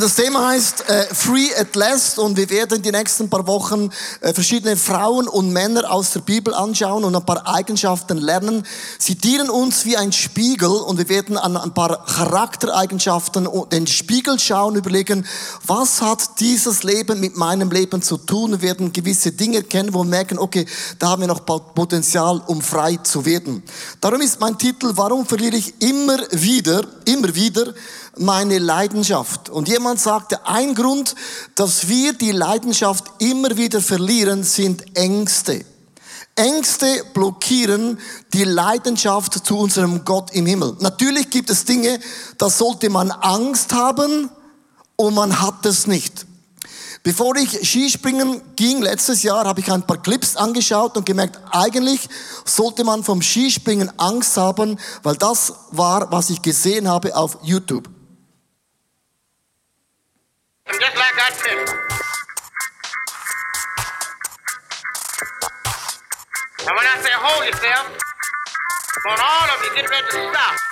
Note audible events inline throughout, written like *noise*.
Und das Thema heißt äh, Free at Last und wir werden die nächsten paar Wochen äh, verschiedene Frauen und Männer aus der Bibel anschauen und ein paar Eigenschaften lernen. Sie dienen uns wie ein Spiegel und wir werden an ein paar Charaktereigenschaften den Spiegel schauen, überlegen, was hat dieses Leben mit meinem Leben zu tun. Wir werden gewisse Dinge kennen, wo wir merken, okay, da haben wir noch Potenzial, um frei zu werden. Darum ist mein Titel, warum verliere ich immer wieder, immer wieder meine Leidenschaft. Und jemand sagte, ein Grund, dass wir die Leidenschaft immer wieder verlieren, sind Ängste. Ängste blockieren die Leidenschaft zu unserem Gott im Himmel. Natürlich gibt es Dinge, da sollte man Angst haben und man hat es nicht. Bevor ich Skispringen ging letztes Jahr, habe ich ein paar Clips angeschaut und gemerkt, eigentlich sollte man vom Skispringen Angst haben, weil das war, was ich gesehen habe auf YouTube. And just like I said, and when I say hold yourself, I want all of you get ready to stop.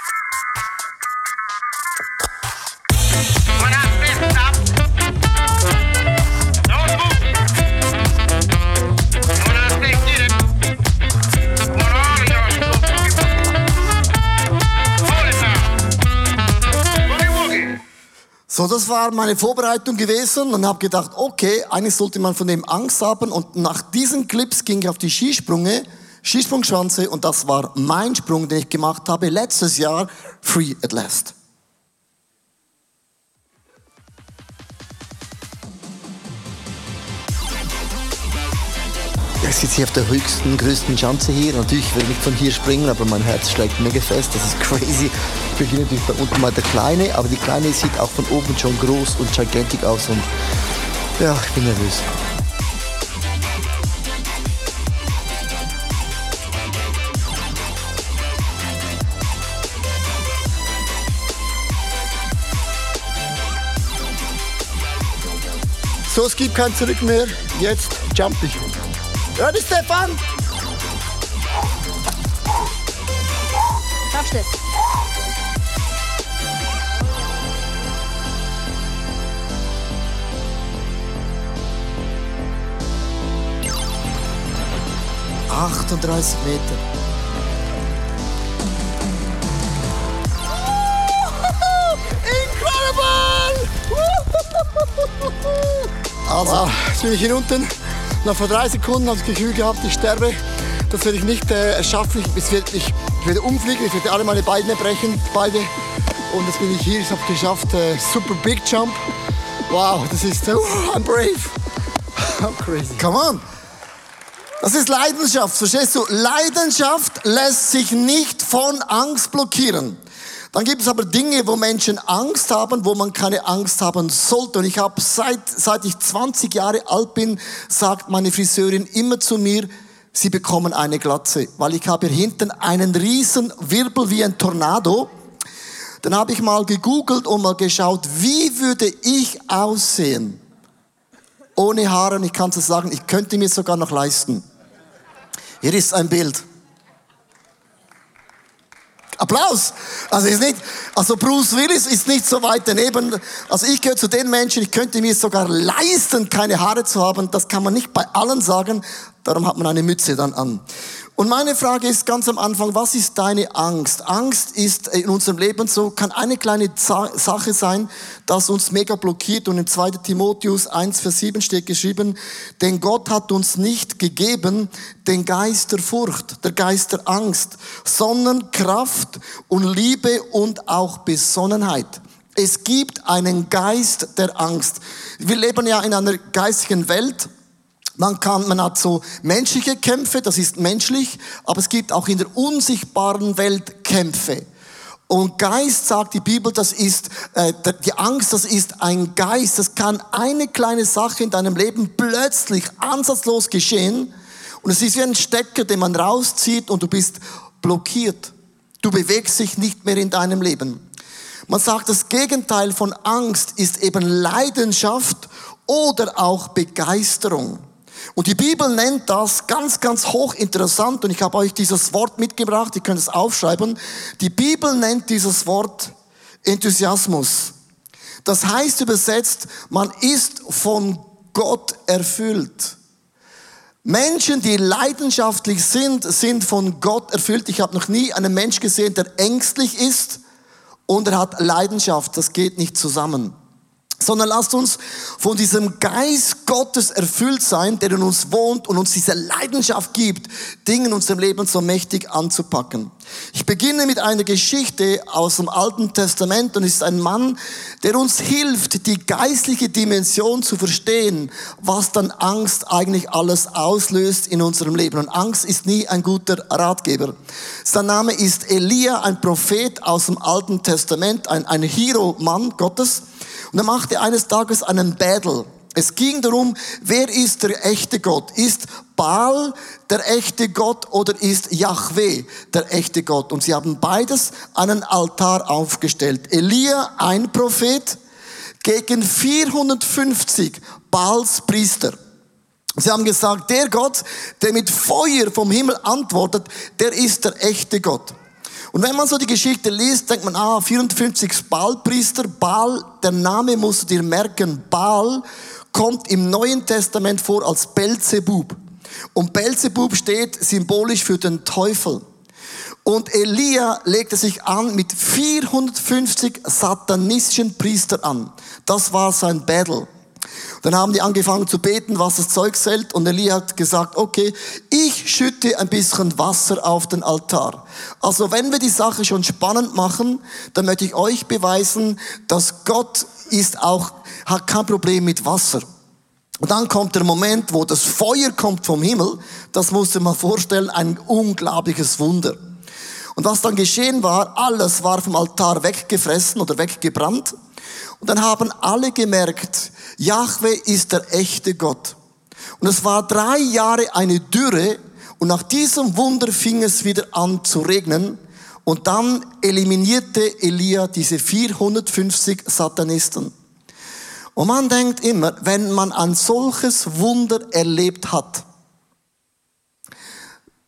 So, das war meine Vorbereitung gewesen und habe gedacht, okay, eigentlich sollte man von dem Angst haben. Und nach diesen Clips ging ich auf die Skisprünge, Skisprungschanze und das war mein Sprung, den ich gemacht habe letztes Jahr, Free at Last. Ich sitze hier auf der höchsten, größten Schanze hier. Natürlich will ich von hier springen, aber mein Herz schlägt mega fest. Das ist crazy. Hier natürlich da unten mal der Kleine, aber die Kleine sieht auch von oben schon groß und gigantic aus. Und ja, ich bin nervös. So, es gibt kein Zurück mehr. Jetzt jump ich. Ready, Stefan? Schaffst du? Achtunddreißig Meter. Incredible! Also, jetzt bin ich hier unten. Nach vor drei Sekunden habe ich das Gefühl gehabt, ich sterbe. Das werde ich nicht äh, schaffen. Ich, werde, ich, ich werde umfliegen, ich werde alle meine Beine brechen, beide. Und jetzt bin ich hier, ich habe es geschafft. Äh, super Big Jump. Wow, das ist, uh, *laughs* I'm brave. *laughs* I'm crazy. Come on. Das ist Leidenschaft, verstehst du? Leidenschaft lässt sich nicht von Angst blockieren. Dann gibt es aber Dinge, wo Menschen Angst haben, wo man keine Angst haben sollte. Und ich habe seit, seit ich 20 Jahre alt bin, sagt meine Friseurin immer zu mir, Sie bekommen eine Glatze, weil ich habe hier hinten einen riesen Wirbel wie ein Tornado. Dann habe ich mal gegoogelt und mal geschaut, wie würde ich aussehen ohne Haare. Und ich kann es sagen, ich könnte mir sogar noch leisten. Hier ist ein Bild. Applaus. Also ist nicht, also Bruce Willis ist nicht so weit daneben. Also ich gehöre zu den Menschen, ich könnte mir sogar leisten, keine Haare zu haben. Das kann man nicht bei allen sagen. Darum hat man eine Mütze dann an. Und meine Frage ist ganz am Anfang, was ist deine Angst? Angst ist in unserem Leben so, kann eine kleine Sache sein, das uns mega blockiert. Und in 2 Timotheus 1, Vers 7 steht geschrieben, denn Gott hat uns nicht gegeben den Geist der Furcht, der Geist der Angst, sondern Kraft und Liebe und auch Besonnenheit. Es gibt einen Geist der Angst. Wir leben ja in einer geistigen Welt man kann, man hat so menschliche Kämpfe, das ist menschlich, aber es gibt auch in der unsichtbaren Welt Kämpfe. Und Geist, sagt die Bibel, das ist, äh, die Angst, das ist ein Geist. Das kann eine kleine Sache in deinem Leben plötzlich ansatzlos geschehen. Und es ist wie ein Stecker, den man rauszieht und du bist blockiert. Du bewegst dich nicht mehr in deinem Leben. Man sagt, das Gegenteil von Angst ist eben Leidenschaft oder auch Begeisterung. Und die Bibel nennt das ganz, ganz hochinteressant und ich habe euch dieses Wort mitgebracht, ihr könnt es aufschreiben. Die Bibel nennt dieses Wort Enthusiasmus. Das heißt übersetzt, man ist von Gott erfüllt. Menschen, die leidenschaftlich sind, sind von Gott erfüllt. Ich habe noch nie einen Mensch gesehen, der ängstlich ist und er hat Leidenschaft. Das geht nicht zusammen sondern lasst uns von diesem Geist Gottes erfüllt sein, der in uns wohnt und uns diese Leidenschaft gibt, Dinge in unserem Leben so mächtig anzupacken. Ich beginne mit einer Geschichte aus dem Alten Testament und es ist ein Mann, der uns hilft, die geistliche Dimension zu verstehen, was dann Angst eigentlich alles auslöst in unserem Leben. Und Angst ist nie ein guter Ratgeber. Sein Name ist Elia, ein Prophet aus dem Alten Testament, ein, ein Hero-Mann Gottes. Und er machte eines Tages einen Battle. Es ging darum, wer ist der echte Gott? Ist Baal der echte Gott oder ist Yahweh der echte Gott? Und sie haben beides einen Altar aufgestellt. Elia, ein Prophet, gegen 450 Baals Priester. Sie haben gesagt, der Gott, der mit Feuer vom Himmel antwortet, der ist der echte Gott. Und wenn man so die Geschichte liest, denkt man, ah, 54 Baalpriester. Baal, der Name musst du dir merken. Baal kommt im Neuen Testament vor als Belzebub. Und Belzebub steht symbolisch für den Teufel. Und Elia legte sich an mit 450 satanistischen Priestern an. Das war sein Battle. Dann haben die angefangen zu beten, was das Zeug hält. Und Elia hat gesagt, okay, ich schütte ein bisschen Wasser auf den Altar. Also wenn wir die Sache schon spannend machen, dann möchte ich euch beweisen, dass Gott ist auch, hat kein Problem mit Wasser. Und dann kommt der Moment, wo das Feuer kommt vom Himmel. Das musste man vorstellen, ein unglaubliches Wunder. Und was dann geschehen war, alles war vom Altar weggefressen oder weggebrannt. Und dann haben alle gemerkt, Yahweh ist der echte Gott. Und es war drei Jahre eine Dürre und nach diesem Wunder fing es wieder an zu regnen und dann eliminierte Elia diese 450 Satanisten. Und man denkt immer, wenn man ein solches Wunder erlebt hat,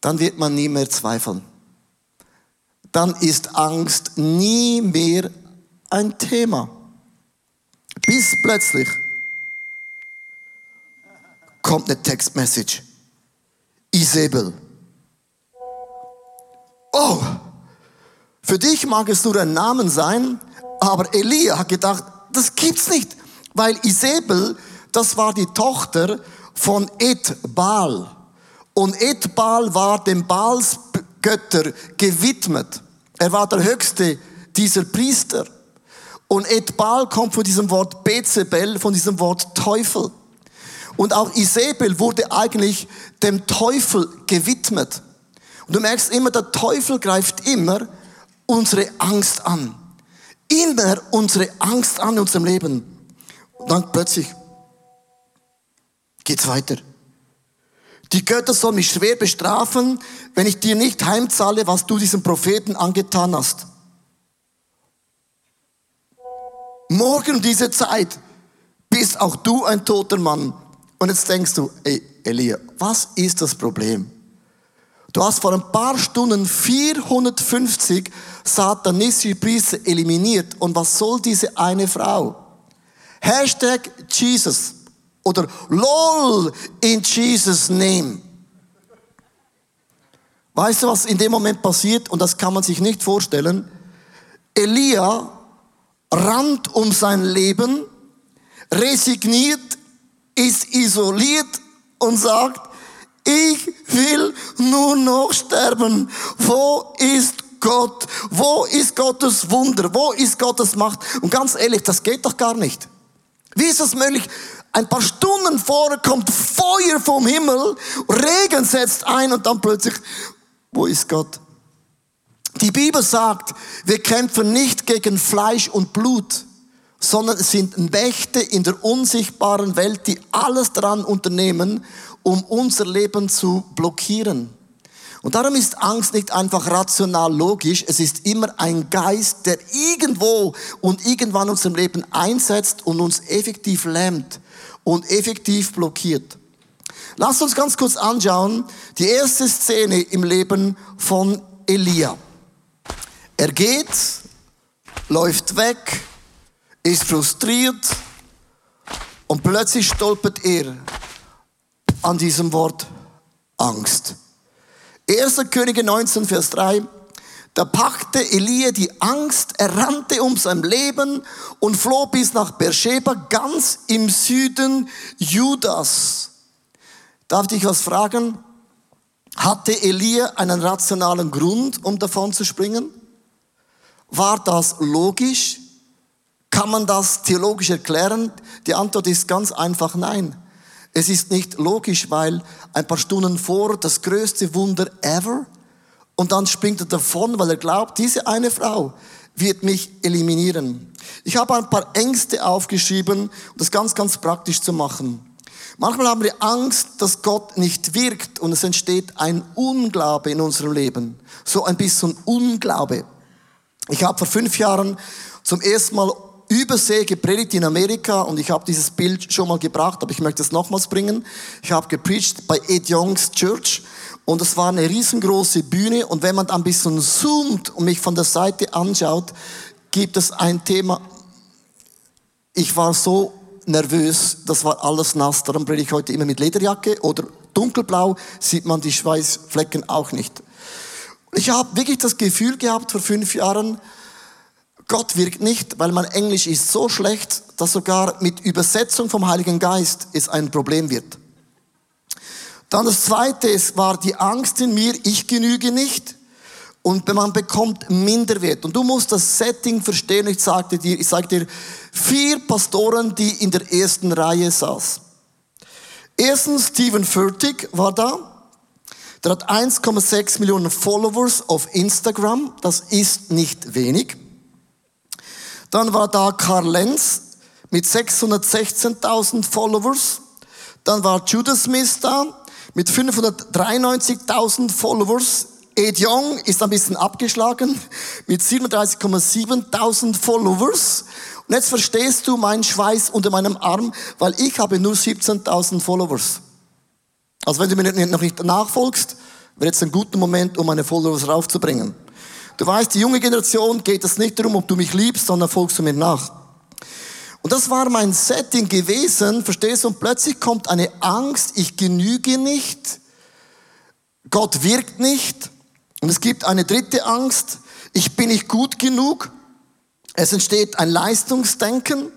dann wird man nie mehr zweifeln. Dann ist Angst nie mehr ein Thema. Bis plötzlich kommt eine Textmessage. Isabel. Oh, für dich mag es nur ein Name sein, aber Elia hat gedacht, das gibt's nicht, weil Isabel, das war die Tochter von Edbal. Und Edbal war dem Baalsgötter gewidmet. Er war der höchste dieser Priester. Und Edbal kommt von diesem Wort Bezebel, von diesem Wort Teufel. Und auch Isabel wurde eigentlich dem Teufel gewidmet. Und du merkst immer, der Teufel greift immer unsere Angst an. Immer unsere Angst an in unserem Leben. Und dann plötzlich geht's weiter. Die Götter sollen mich schwer bestrafen, wenn ich dir nicht heimzahle, was du diesem Propheten angetan hast. Morgen um diese Zeit bist auch du ein toter Mann. Und jetzt denkst du, ey, Elia, was ist das Problem? Du hast vor ein paar Stunden 450 satanistische Priester eliminiert. Und was soll diese eine Frau? Hashtag Jesus oder LOL in Jesus Name. Weißt du, was in dem Moment passiert? Und das kann man sich nicht vorstellen. Elia rannt um sein Leben, resigniert, ist isoliert und sagt, ich will nur noch sterben. Wo ist Gott? Wo ist Gottes Wunder? Wo ist Gottes Macht? Und ganz ehrlich, das geht doch gar nicht. Wie ist das möglich? Ein paar Stunden vorher kommt Feuer vom Himmel, Regen setzt ein und dann plötzlich, wo ist Gott? Die Bibel sagt, wir kämpfen nicht gegen Fleisch und Blut, sondern es sind Mächte in der unsichtbaren Welt, die alles daran unternehmen, um unser Leben zu blockieren. Und darum ist Angst nicht einfach rational logisch, es ist immer ein Geist, der irgendwo und irgendwann unserem Leben einsetzt und uns effektiv lähmt und effektiv blockiert. Lasst uns ganz kurz anschauen, die erste Szene im Leben von Elia. Er geht, läuft weg, ist frustriert und plötzlich stolpert er an diesem Wort Angst. 1. Könige 19, Vers 3. Da packte Elia die Angst, er rannte um sein Leben und floh bis nach Beersheba, ganz im Süden Judas. Darf ich was fragen? Hatte Elia einen rationalen Grund, um davon zu springen? War das logisch? Kann man das theologisch erklären? Die Antwort ist ganz einfach nein. Es ist nicht logisch, weil ein paar Stunden vor das größte Wunder ever und dann springt er davon, weil er glaubt, diese eine Frau wird mich eliminieren. Ich habe ein paar Ängste aufgeschrieben, um das ganz, ganz praktisch zu machen. Manchmal haben wir Angst, dass Gott nicht wirkt und es entsteht ein Unglaube in unserem Leben. So ein bisschen Unglaube. Ich habe vor fünf Jahren zum ersten Mal Übersee gepredigt in Amerika und ich habe dieses Bild schon mal gebracht, aber ich möchte es nochmals bringen. Ich habe gepredigt bei Ed Youngs Church und es war eine riesengroße Bühne und wenn man ein bisschen zoomt und mich von der Seite anschaut, gibt es ein Thema. Ich war so nervös, das war alles nass, darum predige ich heute immer mit Lederjacke oder dunkelblau, sieht man die Schweißflecken auch nicht. Ich habe wirklich das Gefühl gehabt vor fünf Jahren, Gott wirkt nicht, weil mein Englisch ist so schlecht, dass sogar mit Übersetzung vom Heiligen Geist es ein Problem wird. Dann das zweite, es war die Angst in mir, ich genüge nicht. Und man bekommt Minderwert. Und du musst das Setting verstehen. Ich sagte dir, ich sagte dir, vier Pastoren, die in der ersten Reihe saßen. Erstens Stephen Furtick war da. Der hat 1,6 Millionen Followers auf Instagram. Das ist nicht wenig. Dann war da Karl Lenz mit 616.000 Followers. Dann war Judas Smith da mit 593.000 Followers. Ed Young ist ein bisschen abgeschlagen *laughs* mit 37,7.000 Followers. Und jetzt verstehst du meinen Schweiß unter meinem Arm, weil ich habe nur 17.000 Followers. Also wenn du mir noch nicht nachfolgst, wäre jetzt ein guter Moment, um meine Followers raufzubringen. Du weißt, die junge Generation geht es nicht darum, ob du mich liebst, sondern folgst du mir nach. Und das war mein Setting gewesen, verstehst du? Und plötzlich kommt eine Angst, ich genüge nicht, Gott wirkt nicht. Und es gibt eine dritte Angst, ich bin nicht gut genug. Es entsteht ein Leistungsdenken.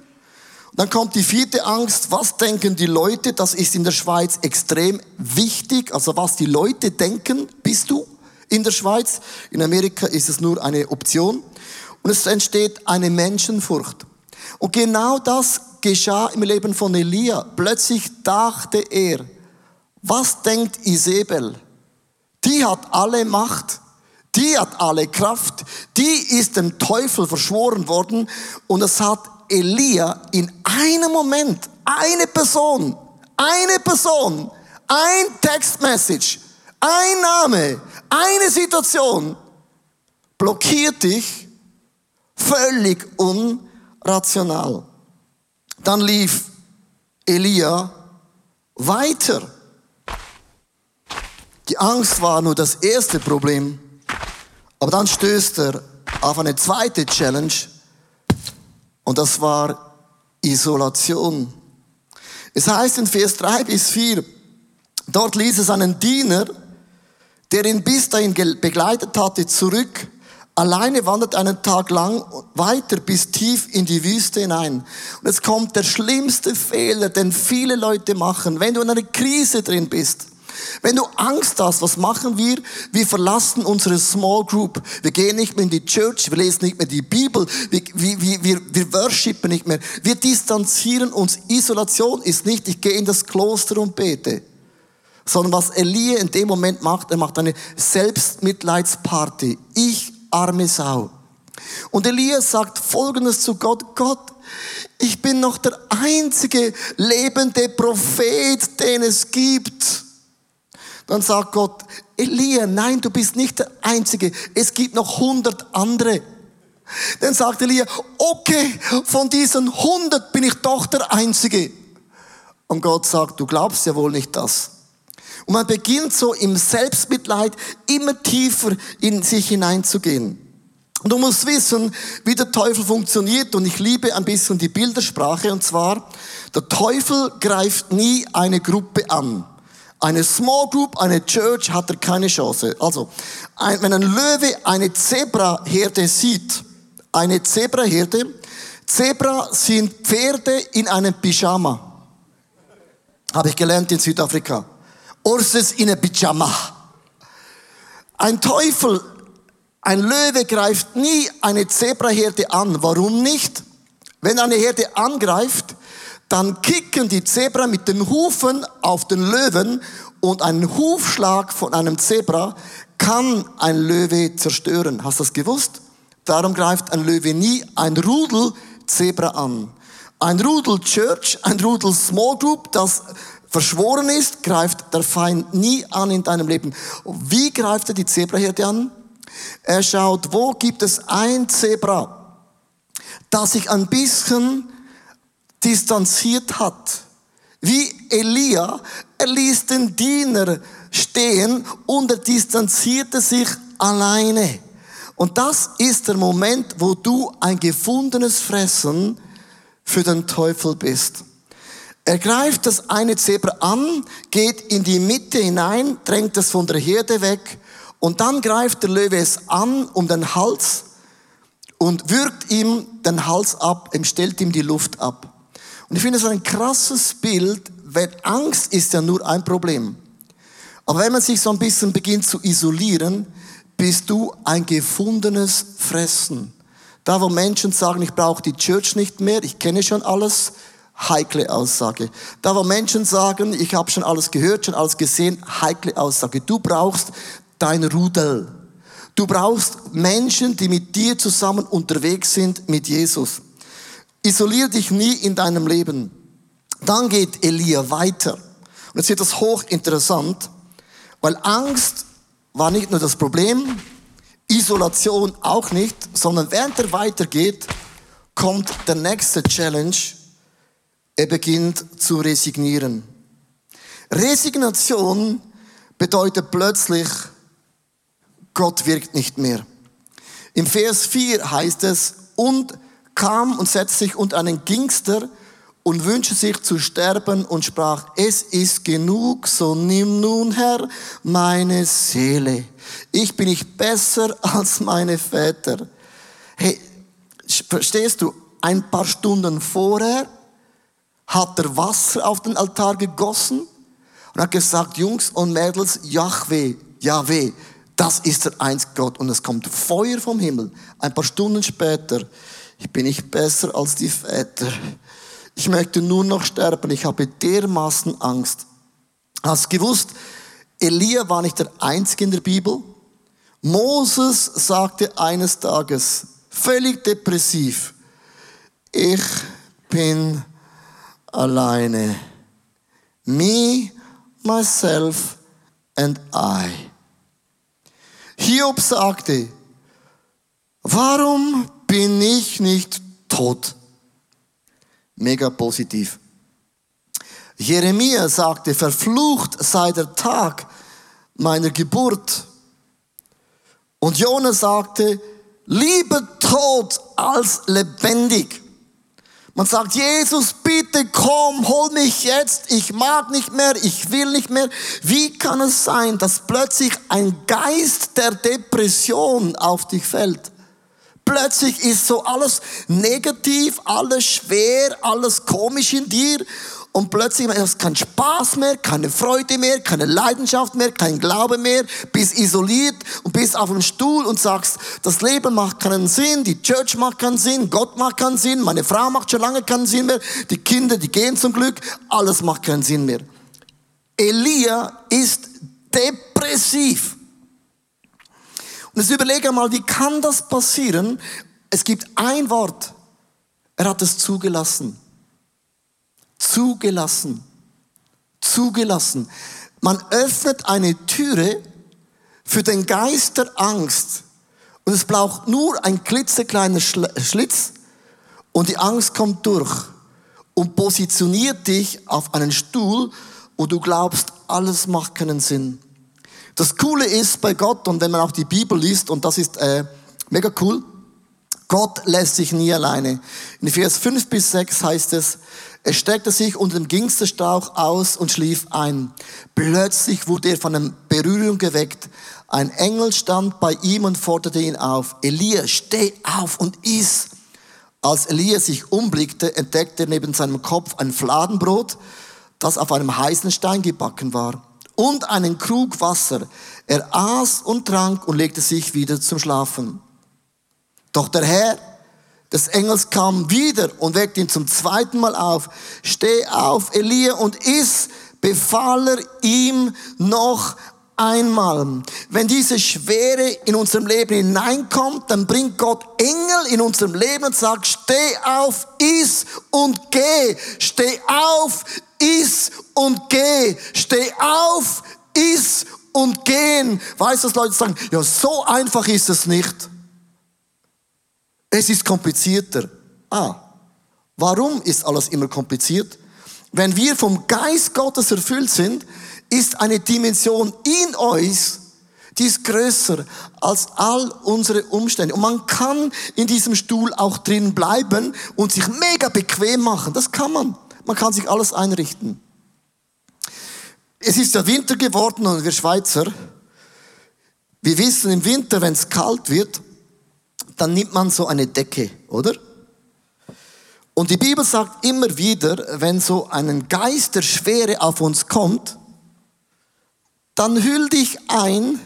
Dann kommt die vierte Angst, was denken die Leute? Das ist in der Schweiz extrem wichtig. Also was die Leute denken, bist du in der Schweiz. In Amerika ist es nur eine Option. Und es entsteht eine Menschenfurcht. Und genau das geschah im Leben von Elia. Plötzlich dachte er, was denkt Isabel? Die hat alle Macht, die hat alle Kraft, die ist dem Teufel verschworen worden und es hat Elia in einem Moment, eine Person, eine Person, ein Textmessage, ein Name, eine Situation blockiert dich völlig unrational. Dann lief Elia weiter. Die Angst war nur das erste Problem, aber dann stößt er auf eine zweite Challenge und das war Isolation. Es heißt in Vers 3 bis 4, dort ließ es einen Diener, der ihn bis dahin begleitet hatte, zurück. Alleine wandert einen Tag lang weiter bis tief in die Wüste hinein. Und jetzt kommt der schlimmste Fehler, den viele Leute machen, wenn du in einer Krise drin bist. Wenn du Angst hast, was machen wir? Wir verlassen unsere Small Group. Wir gehen nicht mehr in die Church, wir lesen nicht mehr die Bibel, wir, wir, wir, wir worshipen nicht mehr. Wir distanzieren uns. Isolation ist nicht, ich gehe in das Kloster und bete. Sondern was Elia in dem Moment macht, er macht eine Selbstmitleidsparty. Ich arme Sau. Und Elia sagt Folgendes zu Gott, Gott, ich bin noch der einzige lebende Prophet, den es gibt. Dann sagt Gott, Elia, nein, du bist nicht der Einzige. Es gibt noch hundert andere. Dann sagt Elia, okay, von diesen hundert bin ich doch der Einzige. Und Gott sagt, du glaubst ja wohl nicht das. Und man beginnt so im Selbstmitleid immer tiefer in sich hineinzugehen. Und du musst wissen, wie der Teufel funktioniert. Und ich liebe ein bisschen die Bildersprache. Und zwar, der Teufel greift nie eine Gruppe an. Eine Small Group, eine Church hat er keine Chance. Also, wenn ein Löwe eine Zebraherde sieht, eine Zebraherde, Zebra sind Pferde in einem Pyjama. Habe ich gelernt in Südafrika. Urses in einem Pyjama. Ein Teufel ein Löwe greift nie eine Zebraherde an. Warum nicht? Wenn eine Herde angreift, dann kicken die Zebra mit den Hufen auf den Löwen und ein Hufschlag von einem Zebra kann ein Löwe zerstören. Hast du das gewusst? Darum greift ein Löwe nie ein Rudel Zebra an. Ein Rudel Church, ein Rudel Small Group, das verschworen ist, greift der Feind nie an in deinem Leben. Wie greift er die Zebraherde an? Er schaut, wo gibt es ein Zebra, das sich ein bisschen distanziert hat. Wie Elia, er ließ den Diener stehen und er distanzierte sich alleine. Und das ist der Moment, wo du ein gefundenes Fressen für den Teufel bist. Er greift das eine Zebra an, geht in die Mitte hinein, drängt es von der Herde weg und dann greift der Löwe es an um den Hals und würgt ihm den Hals ab, stellt ihm die Luft ab. Und ich finde es ein krasses Bild, weil Angst ist ja nur ein Problem. Aber wenn man sich so ein bisschen beginnt zu isolieren, bist du ein gefundenes Fressen. Da, wo Menschen sagen, ich brauche die Church nicht mehr, ich kenne schon alles, heikle Aussage. Da, wo Menschen sagen, ich habe schon alles gehört, schon alles gesehen, heikle Aussage. Du brauchst dein Rudel. Du brauchst Menschen, die mit dir zusammen unterwegs sind mit Jesus. Isolier dich nie in deinem Leben. Dann geht Elia weiter. Und jetzt wird das hochinteressant, weil Angst war nicht nur das Problem, Isolation auch nicht, sondern während er weitergeht, kommt der nächste Challenge. Er beginnt zu resignieren. Resignation bedeutet plötzlich, Gott wirkt nicht mehr. Im Vers 4 heißt es, und kam und setzte sich unter einen Gingster und wünschte sich zu sterben und sprach, es ist genug, so nimm nun, Herr, meine Seele. Ich bin nicht besser *laughs* als meine Väter. Hey, verstehst du, ein paar Stunden vorher hat er Wasser auf den Altar gegossen und hat gesagt, Jungs und Mädels, Yahweh, Yahweh, das ist der einzige Gott. Und es kommt Feuer vom Himmel. Ein paar Stunden später, ich bin nicht besser als die Väter. Ich möchte nur noch sterben. Ich habe dermaßen Angst. Hast gewusst, Elia war nicht der Einzige in der Bibel. Moses sagte eines Tages, völlig depressiv, ich bin alleine. Me, myself and I. Hiob sagte, warum bin ich nicht tot? Mega positiv. Jeremia sagte, verflucht sei der Tag meiner Geburt. Und Jona sagte, lieber tot als lebendig. Man sagt, Jesus, bitte komm, hol mich jetzt, ich mag nicht mehr, ich will nicht mehr. Wie kann es sein, dass plötzlich ein Geist der Depression auf dich fällt? Plötzlich ist so alles negativ, alles schwer, alles komisch in dir und plötzlich hast du keinen Spaß mehr, keine Freude mehr, keine Leidenschaft mehr, kein Glaube mehr, bist isoliert und bist auf dem Stuhl und sagst, das Leben macht keinen Sinn, die Church macht keinen Sinn, Gott macht keinen Sinn, meine Frau macht schon lange keinen Sinn mehr, die Kinder, die gehen zum Glück, alles macht keinen Sinn mehr. Elia ist depressiv. Und jetzt überlege mal, wie kann das passieren? Es gibt ein Wort. Er hat es zugelassen. Zugelassen. Zugelassen. Man öffnet eine Türe für den Geist der Angst. Und es braucht nur ein klitzekleiner Schlitz und die Angst kommt durch und positioniert dich auf einen Stuhl, wo du glaubst, alles macht keinen Sinn. Das Coole ist bei Gott, und wenn man auch die Bibel liest, und das ist äh, mega cool, Gott lässt sich nie alleine. In Vers 5 bis 6 heißt es, er streckte sich unter dem Ginsterstrauch aus und schlief ein. Plötzlich wurde er von einer Berührung geweckt. Ein Engel stand bei ihm und forderte ihn auf. Elia, steh auf und iss. Als Elia sich umblickte, entdeckte er neben seinem Kopf ein Fladenbrot, das auf einem heißen Stein gebacken war, und einen Krug Wasser. Er aß und trank und legte sich wieder zum Schlafen. Doch der Herr des Engels kam wieder und weckte ihn zum zweiten Mal auf. Steh auf, Elia, und iss, befahl er ihm noch einmal. Wenn diese Schwere in unserem Leben hineinkommt, dann bringt Gott Engel in unserem Leben und sagt, steh auf, iss und geh. Steh auf, iss und geh. Steh auf, iss und gehen. Weißt du, was Leute sagen? Ja, so einfach ist es nicht. Es ist komplizierter. Ah, warum ist alles immer kompliziert? Wenn wir vom Geist Gottes erfüllt sind, ist eine Dimension in uns, die ist größer als all unsere Umstände. Und man kann in diesem Stuhl auch drin bleiben und sich mega bequem machen. Das kann man. Man kann sich alles einrichten. Es ist ja Winter geworden und wir Schweizer, wir wissen im Winter, wenn es kalt wird, dann nimmt man so eine Decke, oder? Und die Bibel sagt immer wieder, wenn so ein Geist der Schwere auf uns kommt, dann hüll dich ein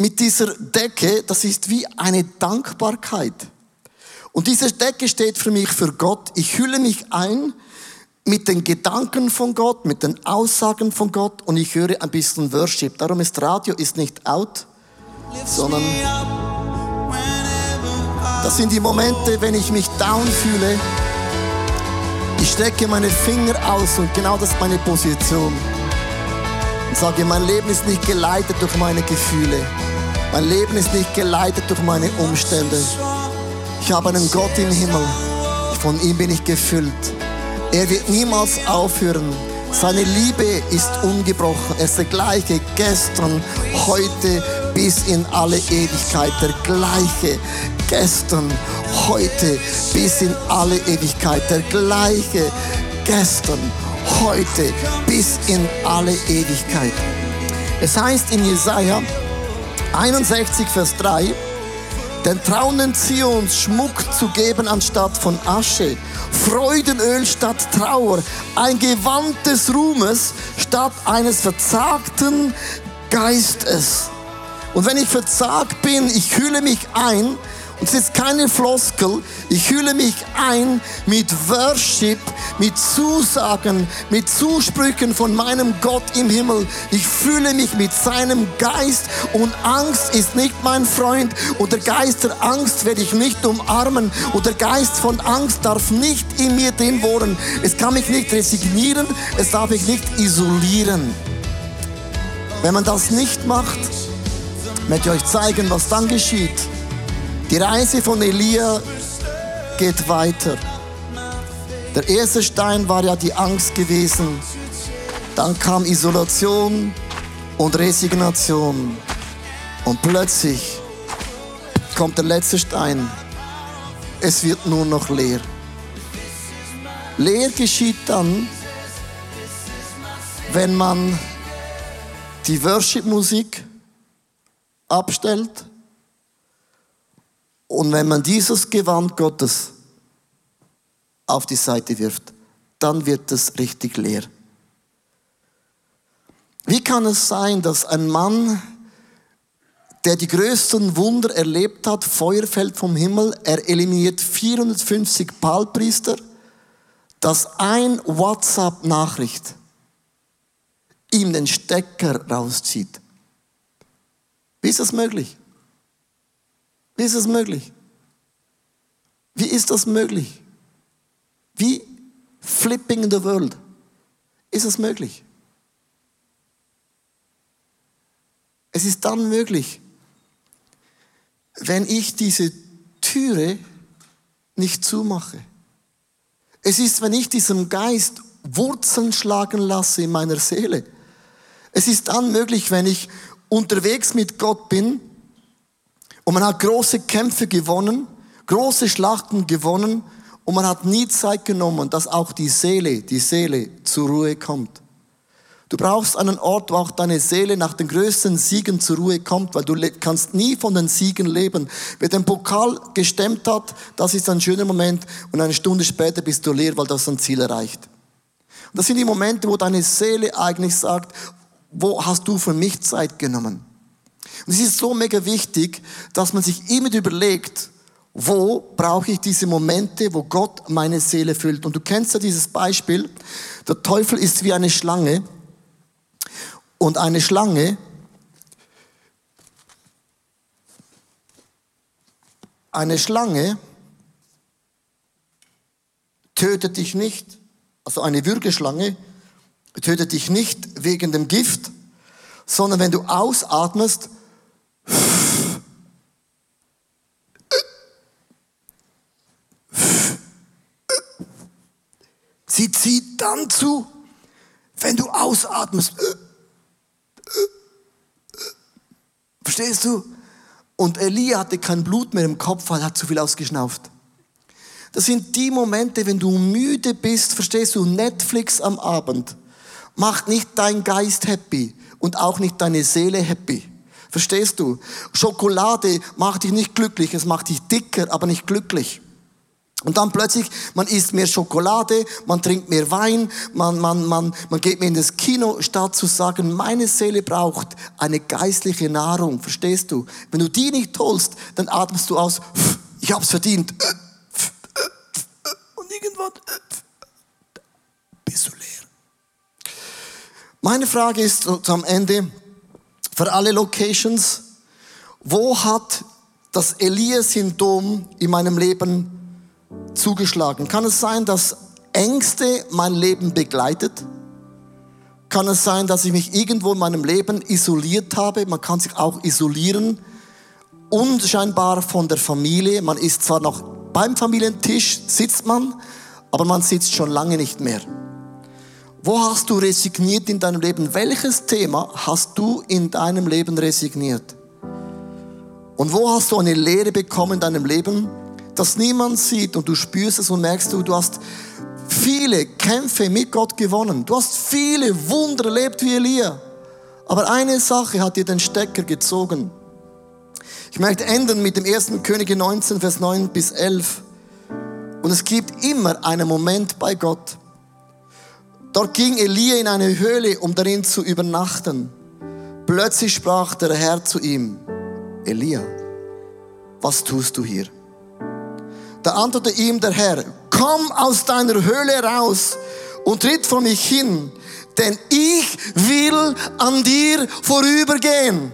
mit dieser Decke, das ist wie eine Dankbarkeit. Und diese Decke steht für mich für Gott. Ich hülle mich ein mit den Gedanken von Gott, mit den Aussagen von Gott und ich höre ein bisschen Worship. Darum ist Radio ist nicht out, sondern das sind die Momente, wenn ich mich down fühle. Ich strecke meine Finger aus und genau das ist meine Position. Und sage, mein Leben ist nicht geleitet durch meine Gefühle. Mein Leben ist nicht geleitet durch meine Umstände. Ich habe einen Gott im Himmel. Von ihm bin ich gefüllt. Er wird niemals aufhören. Seine Liebe ist ungebrochen. Er ist der gleiche gestern, heute bis in alle Ewigkeit. Der gleiche gestern, heute bis in alle Ewigkeit. Der gleiche gestern, heute bis in alle Ewigkeit. Es heißt in Jesaja 61, Vers 3, den trauenden Zions Schmuck zu geben anstatt von Asche, Freudenöl statt Trauer, ein Gewand des Ruhmes statt eines verzagten Geistes. Und wenn ich verzagt bin, ich hülle mich ein, und es ist keine Floskel, ich hülle mich ein mit Worship, mit Zusagen, mit Zusprüchen von meinem Gott im Himmel. Ich fühle mich mit seinem Geist und Angst ist nicht mein Freund und der Geist der Angst werde ich nicht umarmen und der Geist von Angst darf nicht in mir drin wohnen. Es kann mich nicht resignieren, es darf mich nicht isolieren. Wenn man das nicht macht, möchte ich euch zeigen, was dann geschieht. Die Reise von Elia geht weiter. Der erste Stein war ja die Angst gewesen. Dann kam Isolation und Resignation. Und plötzlich kommt der letzte Stein. Es wird nur noch leer. Leer geschieht dann, wenn man die Worship-Musik abstellt und wenn man dieses Gewand Gottes auf die Seite wirft, dann wird es richtig leer. Wie kann es sein, dass ein Mann, der die größten Wunder erlebt hat, Feuer fällt vom Himmel, er eliminiert 450 Palpriester, dass ein WhatsApp-Nachricht ihm den Stecker rauszieht? Wie ist das möglich? Wie ist das möglich? Wie ist das möglich? Wie flipping in the world ist es möglich? Es ist dann möglich, wenn ich diese Türe nicht zumache. Es ist, wenn ich diesem Geist Wurzeln schlagen lasse in meiner Seele. Es ist dann möglich, wenn ich unterwegs mit Gott bin Und man hat große Kämpfe gewonnen, große Schlachten gewonnen und man hat nie Zeit genommen, dass auch die Seele, die Seele zur Ruhe kommt. Du brauchst einen Ort, wo auch deine Seele nach den größten Siegen zur Ruhe kommt, weil du kannst nie von den Siegen leben. Wer den Pokal gestemmt hat, das ist ein schöner Moment und eine Stunde später bist du leer, weil du hast ein Ziel erreicht. Und das sind die Momente, wo deine Seele eigentlich sagt, wo hast du für mich Zeit genommen? Und es ist so mega wichtig, dass man sich immer überlegt, wo brauche ich diese Momente, wo Gott meine Seele füllt? Und du kennst ja dieses Beispiel. Der Teufel ist wie eine Schlange und eine Schlange, eine Schlange tötet dich nicht, also eine Würgeschlange tötet dich nicht wegen dem Gift, sondern wenn du ausatmest, sie zieht dann zu, wenn du ausatmest. Verstehst du? Und Elia hatte kein Blut mehr im Kopf, weil er hat zu viel ausgeschnauft. Das sind die Momente, wenn du müde bist, verstehst du, Netflix am Abend macht nicht dein Geist happy und auch nicht deine Seele happy. Verstehst du? Schokolade macht dich nicht glücklich, es macht dich dicker, aber nicht glücklich. Und dann plötzlich, man isst mehr Schokolade, man trinkt mehr Wein, man, man, man, man geht mehr in das Kino, statt zu sagen, meine Seele braucht eine geistliche Nahrung. Verstehst du? Wenn du die nicht holst, dann atmest du aus, ich hab's verdient. Und irgendwann bist du leer. Meine Frage ist am Ende, für alle Locations, wo hat das Elia-Syndrom in meinem Leben zugeschlagen? Kann es sein, dass Ängste mein Leben begleitet? Kann es sein, dass ich mich irgendwo in meinem Leben isoliert habe? Man kann sich auch isolieren, unscheinbar von der Familie. Man ist zwar noch beim Familientisch, sitzt man, aber man sitzt schon lange nicht mehr. Wo hast du resigniert in deinem Leben? Welches Thema hast du in deinem Leben resigniert? Und wo hast du eine Lehre bekommen in deinem Leben? Das niemand sieht und du spürst es und merkst du, du hast viele Kämpfe mit Gott gewonnen. Du hast viele Wunder erlebt wie Elia. Aber eine Sache hat dir den Stecker gezogen. Ich möchte enden mit dem 1. Könige 19, Vers 9 bis 11. Und es gibt immer einen Moment bei Gott. Dort ging Elia in eine Höhle, um darin zu übernachten. Plötzlich sprach der Herr zu ihm, Elia, was tust du hier? Da antwortete ihm der Herr, komm aus deiner Höhle raus und tritt vor mich hin, denn ich will an dir vorübergehen.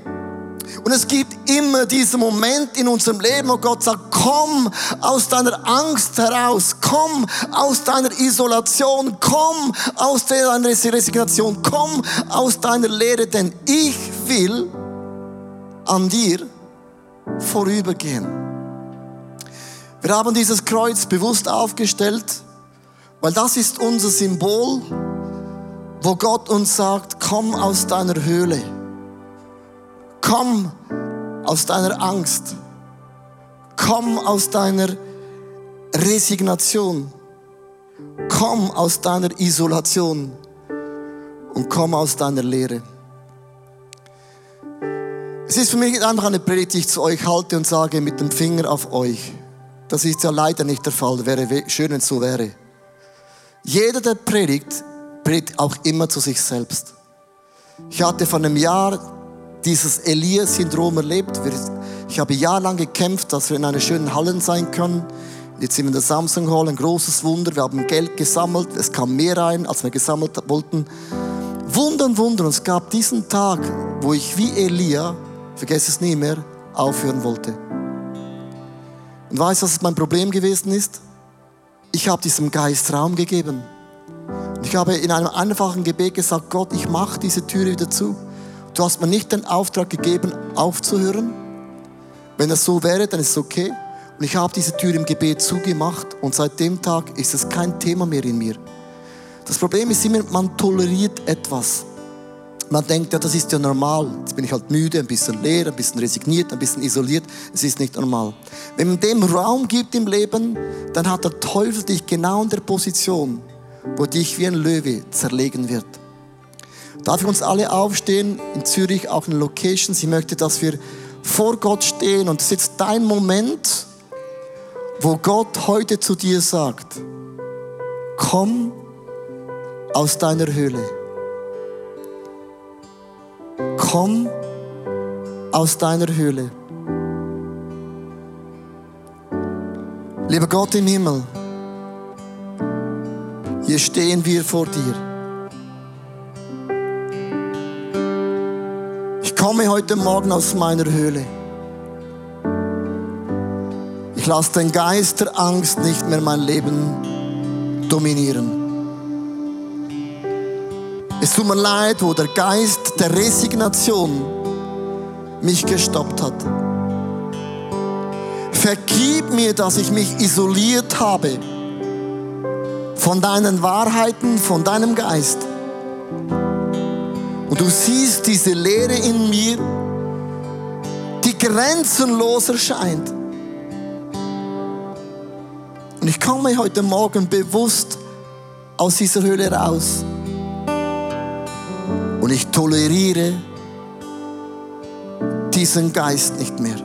Und es gibt immer diesen Moment in unserem Leben, wo Gott sagt, komm aus deiner Angst heraus, komm aus deiner Isolation, komm aus deiner Resignation, komm aus deiner Lehre, denn ich will an dir vorübergehen. Wir haben dieses Kreuz bewusst aufgestellt, weil das ist unser Symbol, wo Gott uns sagt, komm aus deiner Höhle, komm aus deiner Angst, komm aus deiner Resignation, komm aus deiner Isolation und komm aus deiner Lehre. Es ist für mich einfach eine Predigt, die ich zu euch halte und sage mit dem Finger auf euch. Das ist ja leider nicht der Fall. Wäre schön, wenn es so wäre. Jeder, der predigt, predigt auch immer zu sich selbst. Ich hatte vor einem Jahr dieses Elia-Syndrom erlebt. Ich habe jahrelang gekämpft, dass wir in einer schönen Halle sein können. Jetzt sind wir in der Samsung Hall, ein großes Wunder. Wir haben Geld gesammelt. Es kam mehr rein, als wir gesammelt wollten. Wunder, Wunder. Und es gab diesen Tag, wo ich wie Elia, vergesse es nie mehr, aufhören wollte. Und weißt du, was mein Problem gewesen ist? Ich habe diesem Geist Raum gegeben. Ich habe in einem einfachen Gebet gesagt, Gott, ich mache diese Türe wieder zu. Du hast mir nicht den Auftrag gegeben, aufzuhören. Wenn das so wäre, dann ist es okay. Und ich habe diese Tür im Gebet zugemacht und seit dem Tag ist es kein Thema mehr in mir. Das Problem ist immer, man toleriert etwas. Man denkt, ja, das ist ja normal. Jetzt bin ich halt müde, ein bisschen leer, ein bisschen resigniert, ein bisschen isoliert. Es ist nicht normal. Wenn man dem Raum gibt im Leben, dann hat der Teufel dich genau in der Position, wo dich wie ein Löwe zerlegen wird. Darf ich uns alle aufstehen, in Zürich, auch in Locations. Ich möchte, dass wir vor Gott stehen und es ist dein Moment, wo Gott heute zu dir sagt, komm aus deiner Höhle. Komm aus deiner Höhle. Lieber Gott im Himmel, hier stehen wir vor dir. Ich komme heute Morgen aus meiner Höhle. Ich lasse den Geist der Angst nicht mehr mein Leben dominieren. Es tut mir leid, wo der Geist der Resignation mich gestoppt hat. Vergib mir, dass ich mich isoliert habe von deinen Wahrheiten, von deinem Geist. Und du siehst diese Leere in mir, die grenzenlos erscheint. Und ich komme heute Morgen bewusst aus dieser Höhle raus. Und ich toleriere diesen Geist nicht mehr.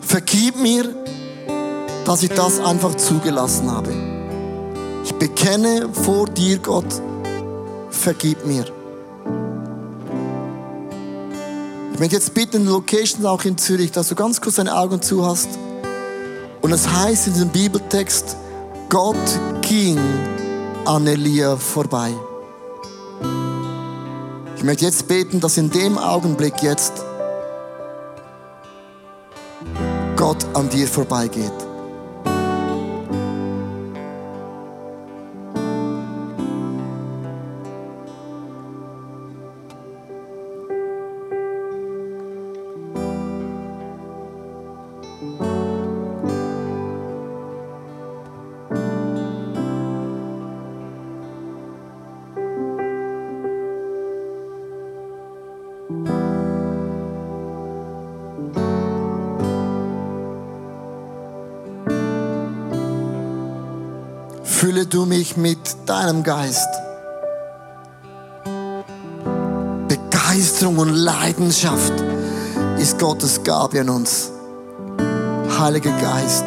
Vergib mir, dass ich das einfach zugelassen habe. Ich bekenne vor dir, Gott, vergib mir. Ich möchte jetzt bitten, Locations auch in Zürich, dass du ganz kurz deine Augen zu hast. Und es heißt in diesem Bibeltext, Gott ging an Elia vorbei. Ich möchte jetzt beten, dass in dem Augenblick jetzt Gott an dir vorbeigeht. Fülle du mich mit deinem Geist. Begeisterung und Leidenschaft ist Gottes Gabe an uns. Heiliger Geist,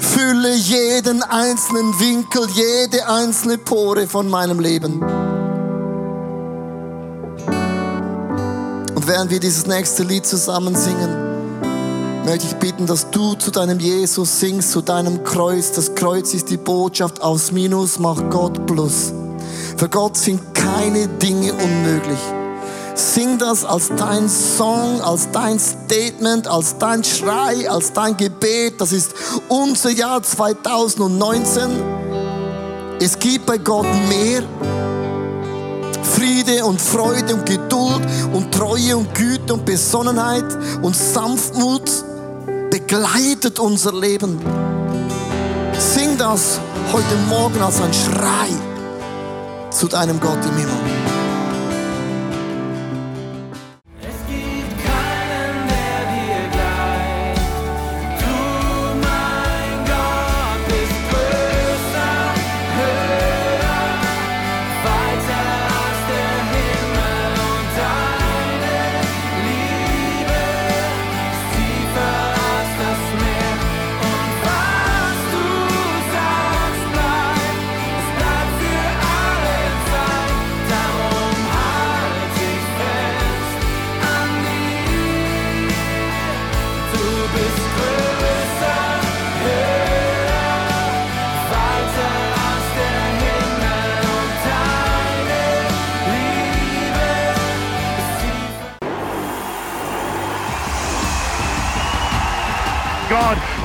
fülle jeden einzelnen Winkel, jede einzelne Pore von meinem Leben. Und während wir dieses nächste Lied zusammen singen, möchte ich bitten, dass du zu deinem Jesus singst, zu deinem Kreuz. Das Kreuz ist die Botschaft aus Minus macht Gott Plus. Für Gott sind keine Dinge unmöglich. Sing das als dein Song, als dein Statement, als dein Schrei, als dein Gebet. Das ist unser Jahr 2019. Es gibt bei Gott mehr. Friede und Freude und Geduld und Treue und Güte und Besonnenheit und Sanftmut begleitet unser Leben. Sing das heute Morgen als ein Schrei zu deinem Gott im Himmel.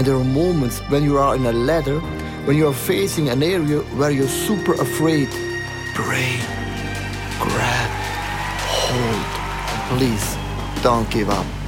And there are moments when you are in a ladder, when you are facing an area where you're super afraid. Pray, grab, hold, and please don't give up.